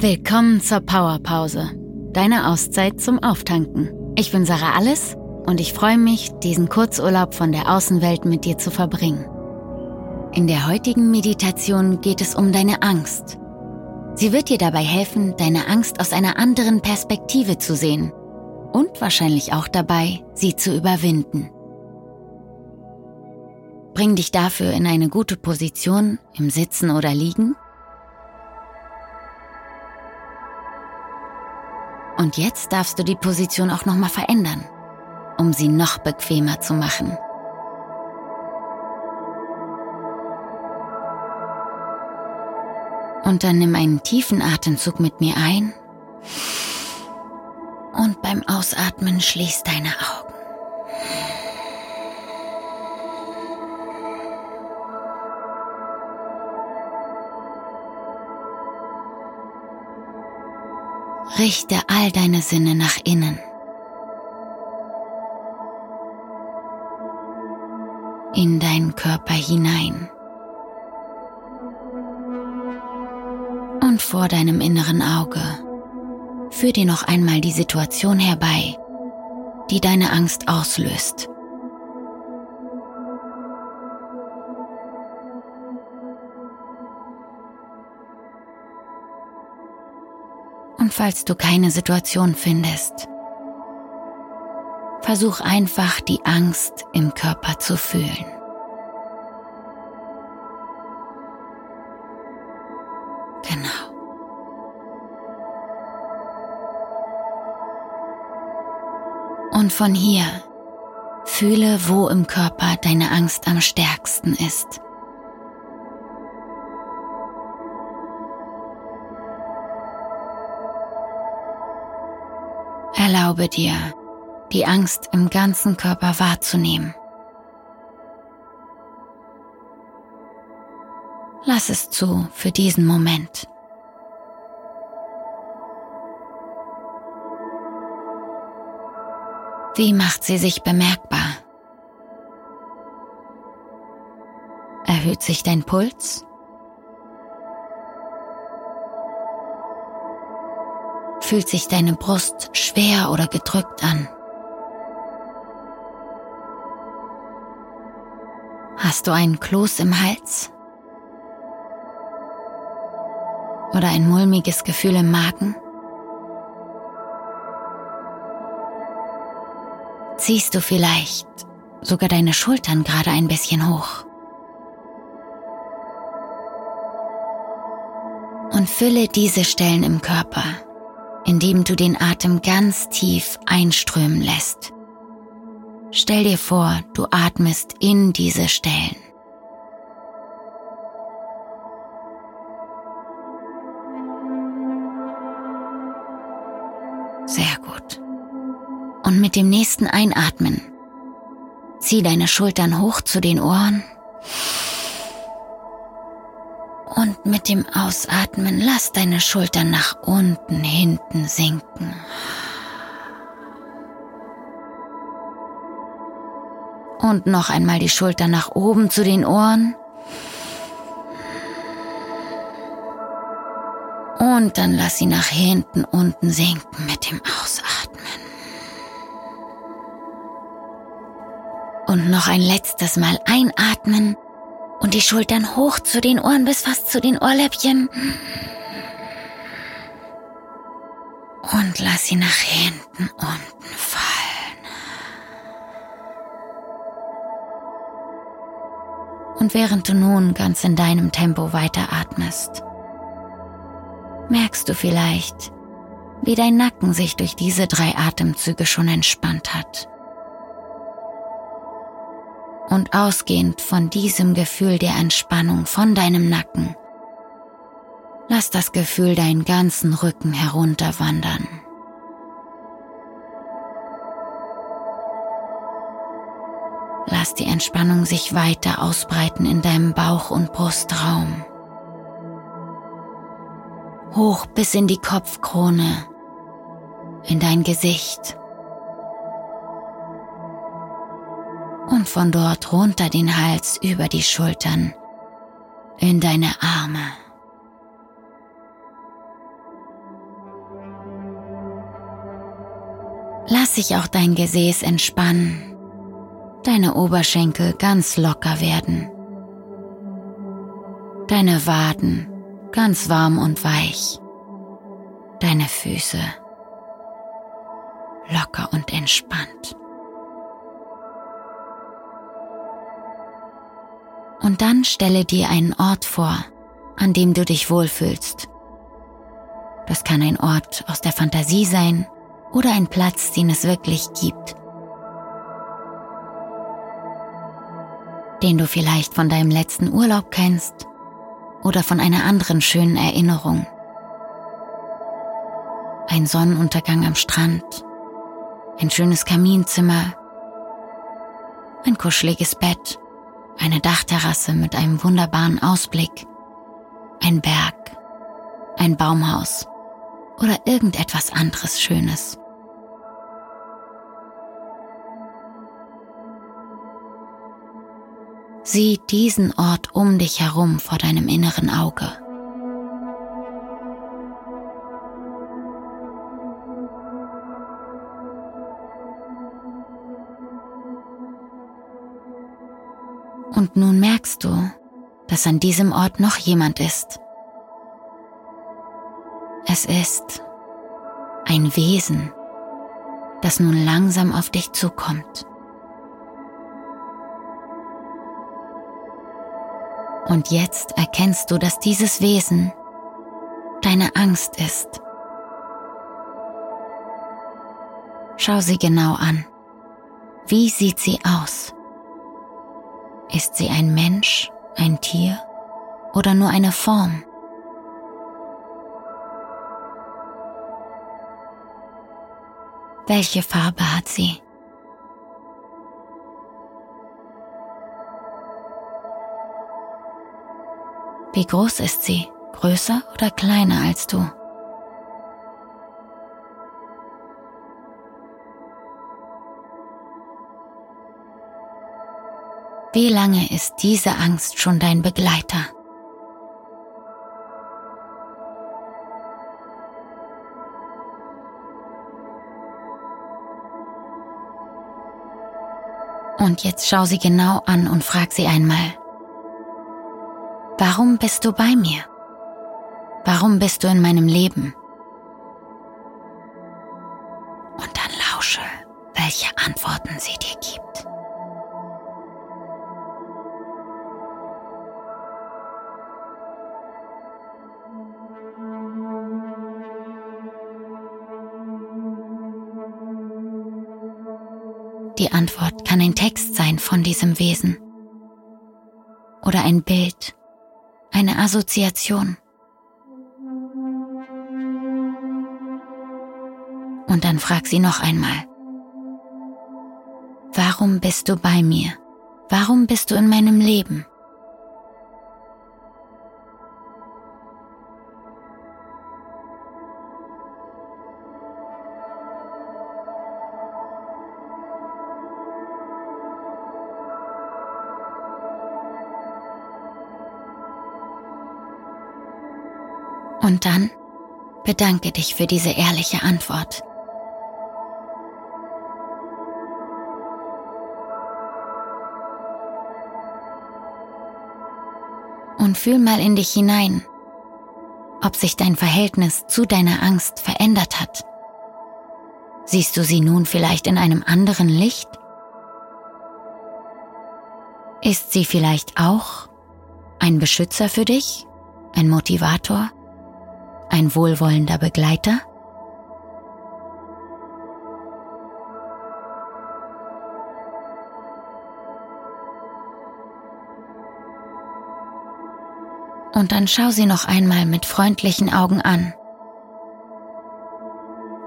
Willkommen zur Powerpause, deine Auszeit zum Auftanken. Ich bin Sarah Alles und ich freue mich, diesen Kurzurlaub von der Außenwelt mit dir zu verbringen. In der heutigen Meditation geht es um deine Angst. Sie wird dir dabei helfen, deine Angst aus einer anderen Perspektive zu sehen und wahrscheinlich auch dabei, sie zu überwinden. Bring dich dafür in eine gute Position im Sitzen oder Liegen. Und jetzt darfst du die Position auch nochmal verändern, um sie noch bequemer zu machen. Und dann nimm einen tiefen Atemzug mit mir ein. Und beim Ausatmen schließ deine Augen. Richte all deine Sinne nach innen. In deinen Körper hinein. Und vor deinem inneren Auge führ dir noch einmal die Situation herbei, die deine Angst auslöst. Falls du keine Situation findest, versuch einfach die Angst im Körper zu fühlen. Genau. Und von hier fühle, wo im Körper deine Angst am stärksten ist. Erlaube dir, die Angst im ganzen Körper wahrzunehmen. Lass es zu für diesen Moment. Wie macht sie sich bemerkbar? Erhöht sich dein Puls? Fühlt sich deine Brust schwer oder gedrückt an? Hast du einen Kloß im Hals? Oder ein mulmiges Gefühl im Magen? Ziehst du vielleicht sogar deine Schultern gerade ein bisschen hoch? Und fülle diese Stellen im Körper indem du den Atem ganz tief einströmen lässt. Stell dir vor, du atmest in diese Stellen. Sehr gut. Und mit dem nächsten Einatmen zieh deine Schultern hoch zu den Ohren und mit dem Ausatmen lass deine Schultern nach unten, hinten sinken. Und noch einmal die Schultern nach oben zu den Ohren. Und dann lass sie nach hinten unten sinken mit dem Ausatmen. Und noch ein letztes Mal einatmen und die Schultern hoch zu den Ohren bis fast zu den Ohrläppchen. Und lass sie nach hinten unten fallen. Und während du nun ganz in deinem Tempo weiteratmest, merkst du vielleicht, wie dein Nacken sich durch diese drei Atemzüge schon entspannt hat. Und ausgehend von diesem Gefühl der Entspannung von deinem Nacken, lass das Gefühl deinen ganzen Rücken herunterwandern. Lass die Entspannung sich weiter ausbreiten in deinem Bauch- und Brustraum. Hoch bis in die Kopfkrone, in dein Gesicht und von dort runter den Hals über die Schultern in deine Arme. Lass sich auch dein Gesäß entspannen, deine Oberschenkel ganz locker werden, deine Waden ganz warm und weich, deine Füße locker und entspannt. Und dann stelle dir einen Ort vor, an dem du dich wohlfühlst. Das kann ein Ort aus der Fantasie sein oder ein Platz, den es wirklich gibt. Den du vielleicht von deinem letzten Urlaub kennst oder von einer anderen schönen Erinnerung. Ein Sonnenuntergang am Strand, ein schönes Kaminzimmer, ein kuscheliges Bett, eine Dachterrasse mit einem wunderbaren Ausblick, ein Berg, ein Baumhaus oder irgendetwas anderes Schönes. Sieh diesen Ort um dich herum vor deinem inneren Auge. Und nun merkst du, dass an diesem Ort noch jemand ist. Es ist ein Wesen, das nun langsam auf dich zukommt. Und jetzt erkennst du, dass dieses Wesen deine Angst ist. Schau sie genau an. Wie sieht sie aus? Ist sie ein Mensch, ein Tier oder nur eine Form? Welche Farbe hat sie? Wie groß ist sie? Größer oder kleiner als du? Wie lange ist diese Angst schon dein Begleiter? Und jetzt schau sie genau an und frag sie einmal, warum bist du bei mir? Warum bist du in meinem Leben? Antwort kann ein Text sein von diesem Wesen oder ein Bild, eine Assoziation. Und dann frag sie noch einmal, warum bist du bei mir? Warum bist du in meinem Leben? Und dann bedanke dich für diese ehrliche Antwort. Und fühl mal in dich hinein, ob sich dein Verhältnis zu deiner Angst verändert hat. Siehst du sie nun vielleicht in einem anderen Licht? Ist sie vielleicht auch ein Beschützer für dich, ein Motivator? Ein wohlwollender Begleiter? Und dann schau sie noch einmal mit freundlichen Augen an.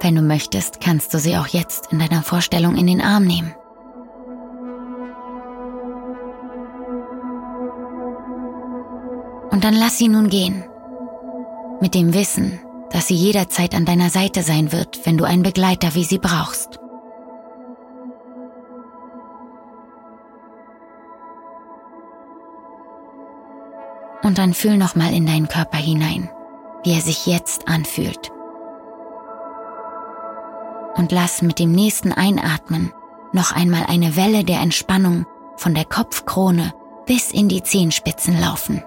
Wenn du möchtest, kannst du sie auch jetzt in deiner Vorstellung in den Arm nehmen. Und dann lass sie nun gehen mit dem Wissen, dass sie jederzeit an deiner Seite sein wird, wenn du einen Begleiter wie sie brauchst. Und dann fühl nochmal in deinen Körper hinein, wie er sich jetzt anfühlt. Und lass mit dem nächsten Einatmen noch einmal eine Welle der Entspannung von der Kopfkrone bis in die Zehenspitzen laufen.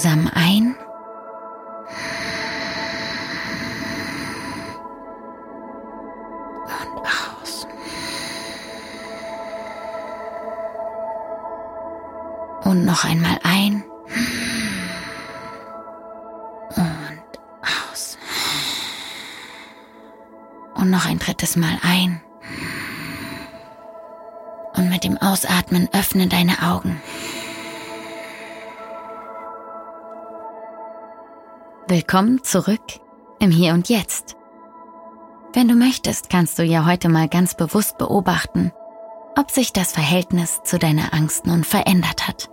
Zusammen ein. Und aus. Und noch einmal ein. Und aus. Und noch ein drittes Mal ein. Und mit dem Ausatmen öffne deine Augen. Willkommen zurück im Hier und Jetzt. Wenn du möchtest, kannst du ja heute mal ganz bewusst beobachten, ob sich das Verhältnis zu deiner Angst nun verändert hat.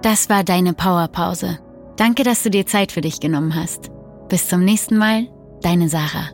Das war deine Powerpause. Danke, dass du dir Zeit für dich genommen hast. Bis zum nächsten Mal, deine Sarah.